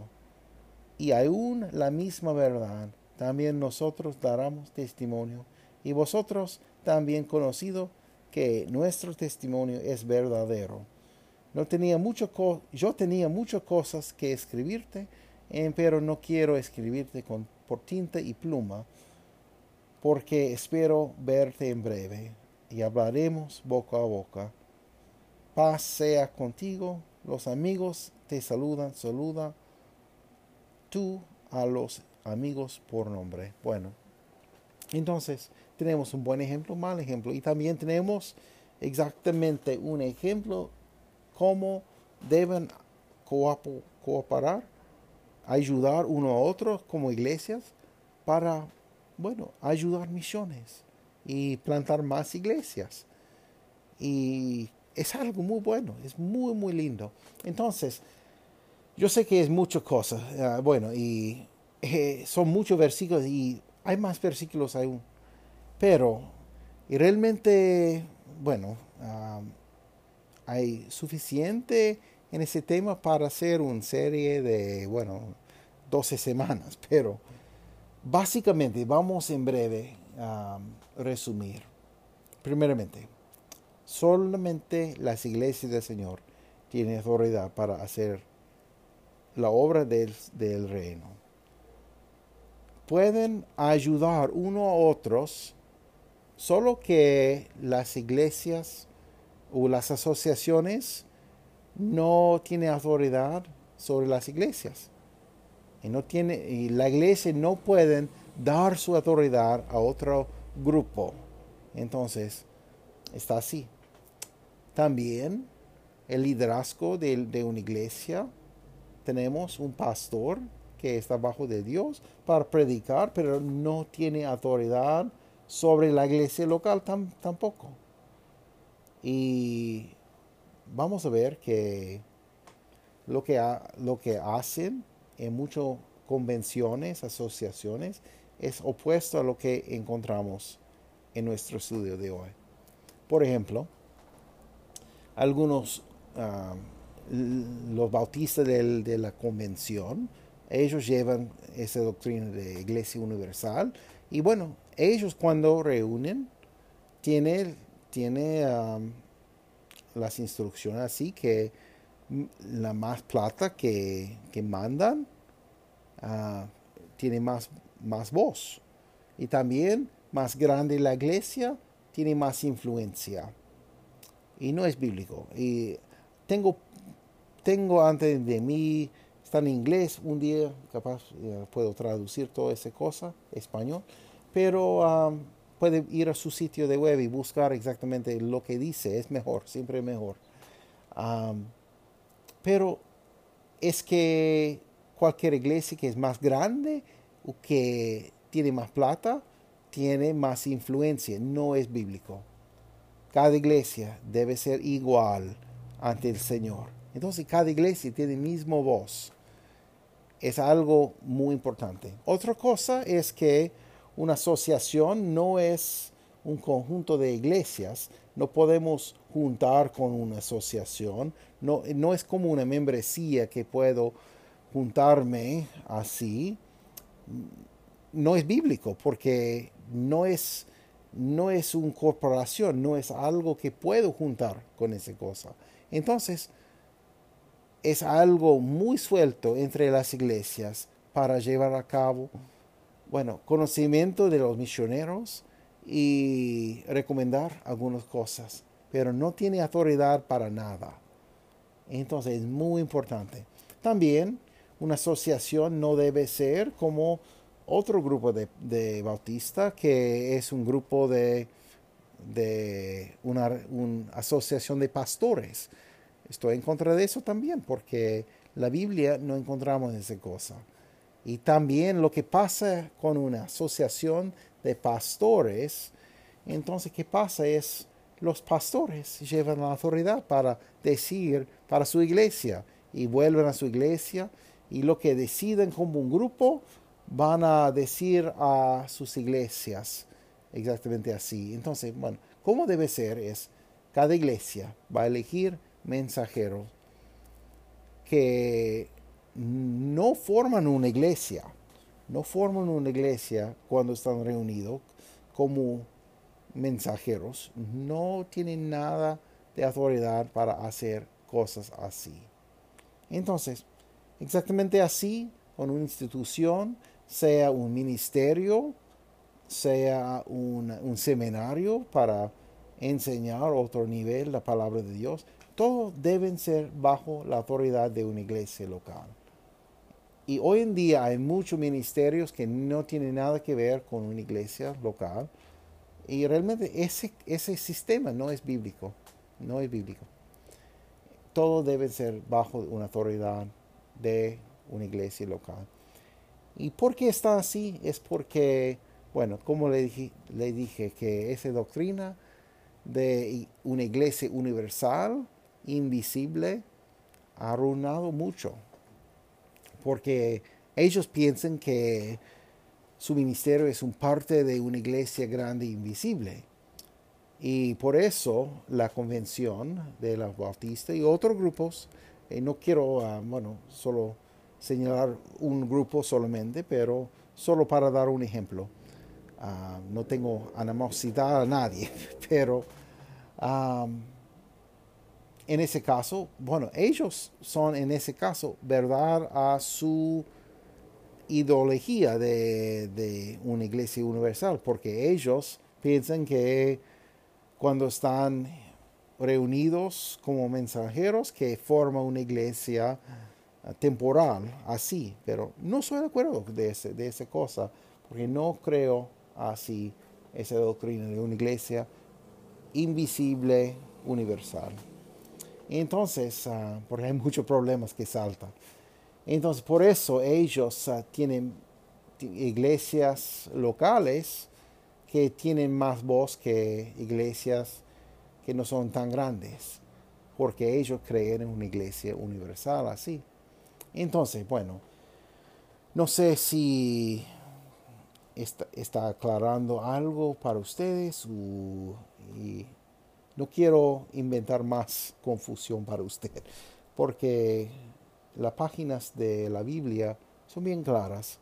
y aún la misma verdad, también nosotros daremos testimonio, y vosotros también conocido que nuestro testimonio es verdadero. No tenía mucho yo tenía muchas cosas que escribirte, eh, pero no quiero escribirte con, por tinta y pluma, porque espero verte en breve y hablaremos boca a boca. Paz sea contigo, los amigos te saludan, saluda tú a los amigos por nombre. Bueno, entonces tenemos un buen ejemplo, un mal ejemplo, y también tenemos exactamente un ejemplo cómo deben cooperar, ayudar uno a otro como iglesias para, bueno, ayudar misiones y plantar más iglesias. Y es algo muy bueno, es muy, muy lindo. Entonces, yo sé que es muchas cosas, ah, bueno, y eh, son muchos versículos y hay más versículos aún, pero y realmente, bueno, ah, hay suficiente en ese tema para hacer una serie de, bueno, 12 semanas, <laughs> pero básicamente vamos en breve a resumir. Primeramente, solamente las iglesias del Señor tienen autoridad para hacer la obra del, del reino. Pueden ayudar uno a otros, solo que las iglesias o las asociaciones no tienen autoridad sobre las iglesias. Y, no tiene, y la iglesia no puede dar su autoridad a otro grupo. Entonces, está así. También el liderazgo de, de una iglesia. Tenemos un pastor que está bajo de Dios para predicar, pero no tiene autoridad sobre la iglesia local tampoco. Y vamos a ver que lo que, lo que hacen en muchas convenciones, asociaciones, es opuesto a lo que encontramos en nuestro estudio de hoy. Por ejemplo, algunos, ah, los bautistas de la convención, ellos llevan esa doctrina de iglesia universal y bueno, ellos cuando reúnen tienen tiene las instrucciones así que la más plata que, mandan ah, tiene más, más voz. Y también más grande la iglesia tiene más influencia. Y no es bíblico. Y tengo, tengo antes de mí, está en inglés, un día capaz puedo traducir toda esa cosa, español. Pero puede ir a su sitio de web y buscar exactamente lo que dice. Es mejor, siempre mejor. pero es que cualquier iglesia que es más grande o que tiene más plata, tiene más influencia. No es bíblico. Cada iglesia debe ser igual ante el Señor. Entonces cada iglesia tiene mismo voz. Es algo muy importante. Otra cosa es que una asociación no es un conjunto de iglesias, no podemos juntar con una asociación, no, no es como una membresía que puedo juntarme así, no es bíblico porque no es, no es una corporación, no es algo que puedo juntar con esa cosa. Entonces, es algo muy suelto entre las iglesias para llevar a cabo bueno, conocimiento de los misioneros y recomendar algunas cosas, pero no tiene autoridad para nada. Entonces es muy importante. También una asociación no debe ser como otro grupo de, de bautista que es un grupo de, de una, una asociación de pastores. Estoy en contra de eso también porque la Biblia no encontramos esa cosa. Y también lo que pasa con una asociación de pastores, entonces, ¿qué pasa? Es los pastores llevan la autoridad para decir para su iglesia y vuelven a su iglesia y lo que deciden como un grupo van a decir a sus iglesias exactamente así. Entonces, bueno, ¿cómo debe ser? Es cada iglesia va a elegir mensajeros que no forman una iglesia, no forman una iglesia cuando están reunidos como mensajeros, no tienen nada de autoridad para hacer cosas así. Entonces, exactamente así, con una institución, sea un ministerio, sea un, seminario para enseñar otro nivel la palabra de Dios, todos deben ser bajo la autoridad de una iglesia local. Y hoy en día hay muchos ministerios que no tienen nada que ver con una iglesia local. Y realmente ese, ese sistema no es bíblico. No es bíblico. Todo debe ser bajo una autoridad de una iglesia local. ¿Y por qué está así? Es porque, bueno, como le dije, le dije que esa doctrina de una iglesia universal invisible ha arruinado mucho. Porque ellos piensan que su ministerio es un parte de una iglesia grande e invisible. Y por eso la convención de los bautistas y otros grupos, eh, no quiero, ah, bueno, solo señalar un grupo solamente, pero solo para dar un ejemplo. Ah, no tengo animosidad a nadie, <laughs> pero en ese caso, bueno, ellos son en ese caso verdad a su ideología de, una iglesia universal, porque ellos piensan que cuando están reunidos como mensajeros, que forma una iglesia temporal, así, pero no soy de acuerdo de, ese, de esa cosa, porque no creo así esa doctrina de una iglesia invisible, universal. Entonces, ah, porque hay muchos problemas que saltan. Entonces, por eso ellos ah, tienen iglesias locales que tienen más voz que iglesias que no son tan grandes, porque ellos creen en una iglesia universal así. Entonces, bueno, no sé si está, está aclarando algo para ustedes no quiero inventar más confusión para usted, porque las páginas de la Biblia son bien claras,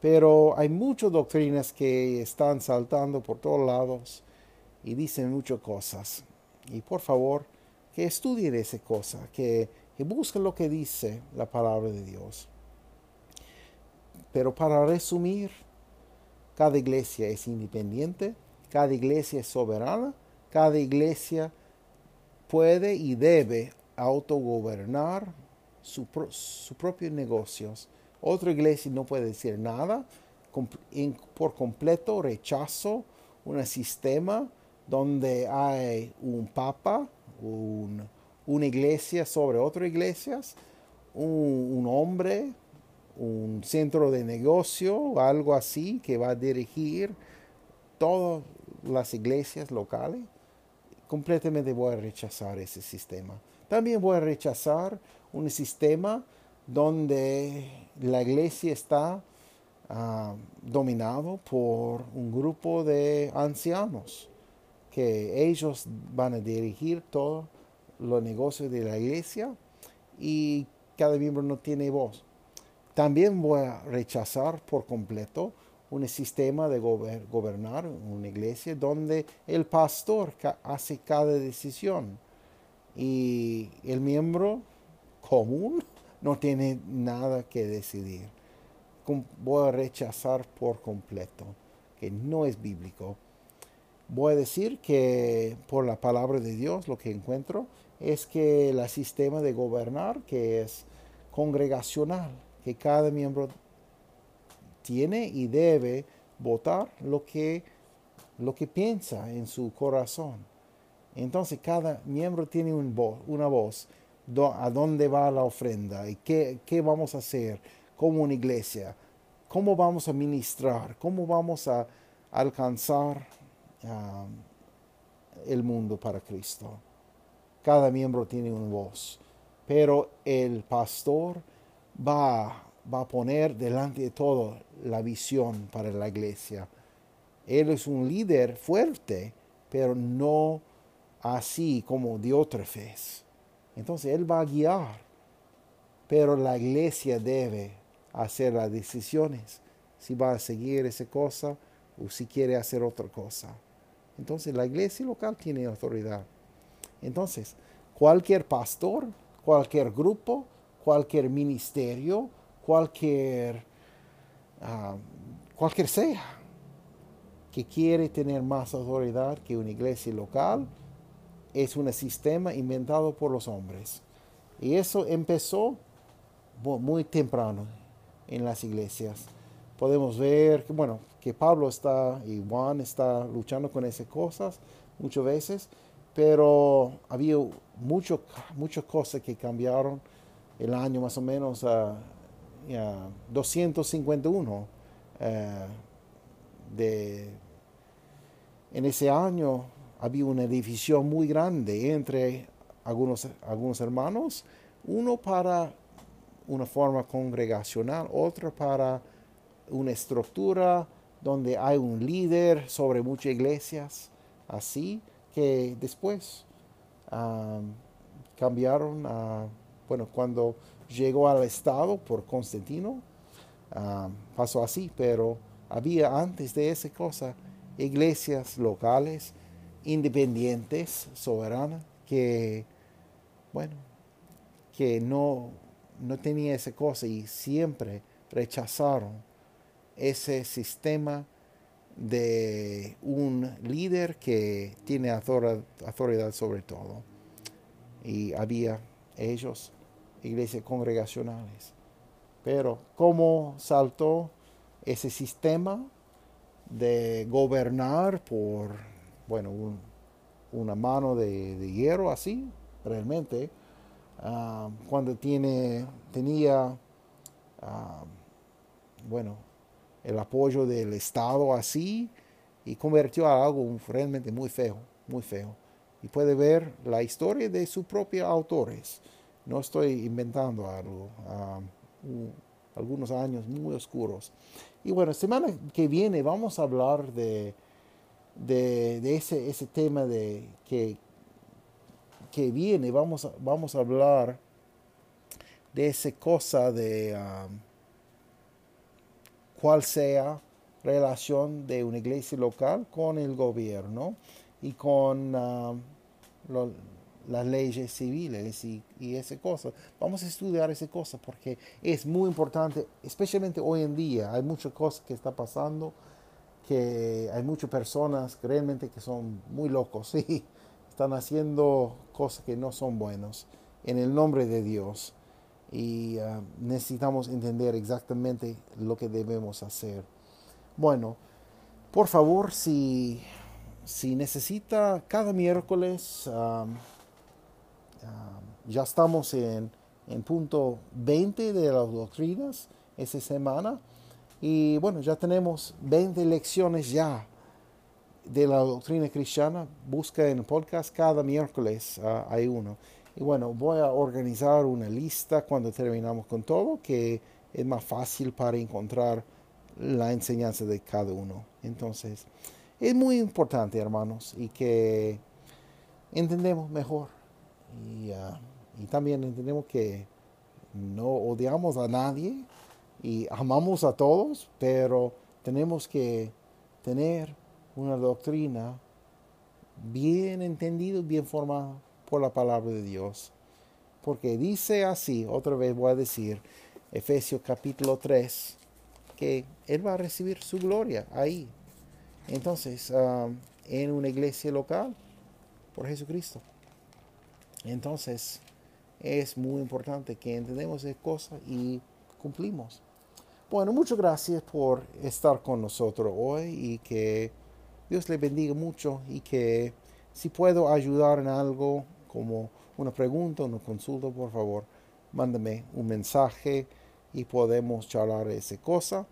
pero hay muchas doctrinas que están saltando por todos lados y dicen muchas cosas. Y por favor, que estudien esa cosa, que, que busquen lo que dice la palabra de Dios. Pero para resumir, cada iglesia es independiente, cada iglesia es soberana cada iglesia puede y debe autogobernar sus su propios negocios. Otra iglesia no puede decir nada. por completo rechazo un sistema donde hay un papa, una iglesia sobre otras iglesias, un, un, hombre, un centro de negocio, algo así que va a dirigir todas las iglesias locales completamente voy a rechazar ese sistema. También voy a rechazar un sistema donde la iglesia está ah, dominado por un grupo de ancianos, que ellos van a dirigir todos los negocios de la iglesia y cada miembro no tiene voz. También voy a rechazar por completo un sistema de gobernar una iglesia donde el pastor hace cada decisión y el miembro común <laughs> no tiene nada que decidir. Voy a rechazar por completo que no es bíblico. Voy a decir que por la palabra de Dios lo que encuentro es que el sistema de gobernar que es congregacional, que cada miembro tiene y debe votar lo que, lo que piensa en su corazón. Entonces cada miembro tiene un una voz a dónde va la ofrenda y qué, vamos a hacer como una iglesia, cómo vamos a ministrar, cómo vamos a alcanzar el mundo para Cristo. Cada miembro tiene una voz, pero el pastor va, va a poner delante de todo la visión para la iglesia. Él es un líder fuerte, pero no así como Diótrefes. Entonces Él va a guiar, pero la iglesia debe hacer las decisiones si va a seguir esa cosa o si quiere hacer otra cosa. Entonces la iglesia local tiene autoridad. Entonces, cualquier pastor, cualquier grupo, cualquier ministerio, cualquier, ah, cualquier sea que quiere tener más autoridad que una iglesia local, es un sistema inventado por los hombres. Y eso empezó muy temprano en las iglesias. Podemos ver que, bueno, que Pablo está y Juan está luchando con esas cosas muchas veces, pero había mucho, muchas cosas que cambiaron el año más o menos a 251 eh, de en ese año había una división muy grande entre algunos, algunos hermanos, uno para una forma congregacional, otro para una estructura donde hay un líder sobre muchas iglesias, así que después cambiaron a, bueno, cuando llegó al Estado por Constantino, pasó así, pero había antes de esa cosa iglesias locales, independientes, soberanas, que, bueno, que no, no tenía esa cosa y siempre rechazaron ese sistema de un líder que tiene autoridad sobre todo. Y había ellos, iglesias congregacionales. Pero ¿cómo saltó ese sistema de gobernar por, bueno, una mano de, hierro así, realmente, ah, cuando tiene, tenía, ah, bueno, el apoyo del Estado así y convirtió a algo realmente muy feo, muy feo. Y puede ver la historia de sus propios autores. No estoy inventando algo. Ah, algunos años muy oscuros. Y bueno, semana que viene vamos a hablar de, de, ese, ese, tema de que, que viene. Vamos a, vamos a hablar de esa cosa de um, cuál sea relación de una iglesia local con el gobierno y con um, las leyes civiles y, y esa cosa. Vamos a estudiar esa cosa porque es muy importante, especialmente hoy en día. Hay muchas cosas que está pasando, que hay muchas personas realmente que son muy locos <laughs> y están haciendo cosas que no son buenas en el nombre de Dios. Y ah, necesitamos entender exactamente lo que debemos hacer. Bueno, por favor, si, si necesita cada miércoles... Ah, Ah, ya estamos en, en, punto 20 de las doctrinas esa semana y bueno, ya tenemos 20 lecciones ya de la doctrina cristiana. Busca en el podcast cada miércoles ah, hay uno. Y bueno, voy a organizar una lista cuando terminamos con todo que es más fácil para encontrar la enseñanza de cada uno. Entonces, es muy importante, hermanos, y que entendemos mejor Ah, y, también entendemos que no odiamos a nadie y amamos a todos, pero tenemos que tener una doctrina bien entendida, bien formada por la palabra de Dios. Porque dice así, otra vez voy a decir, Efesios capítulo 3, que Él va a recibir su gloria ahí. Entonces, ah, en una iglesia local, por Jesucristo. Entonces, es muy importante que entendemos esas cosas y cumplimos. Bueno, muchas gracias por estar con nosotros hoy y que Dios le bendiga mucho y que si puedo ayudar en algo como una pregunta, una consulta, por favor, mándame un mensaje y podemos charlar esa cosa.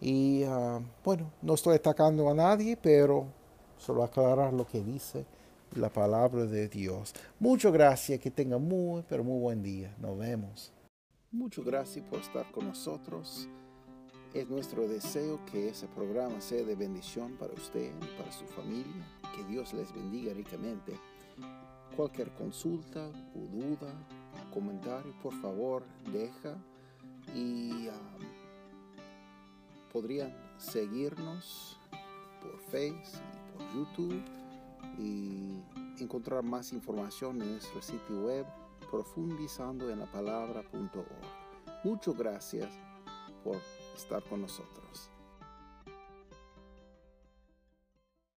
Y ah, bueno, no estoy atacando a nadie, pero solo aclarar lo que dice la palabra de Dios. Muchas gracias, que tenga muy, pero muy buen día. Nos vemos. Muchas gracias por estar con nosotros. Es nuestro deseo que ese programa sea de bendición para usted y para su familia. Que Dios les bendiga ricamente. Cualquier consulta o duda, comentario, por favor, deja y um, podrían seguirnos por Facebook y por YouTube y encontrar más información en nuestro sitio web profundizando. Muchas gracias por estar con nosotros.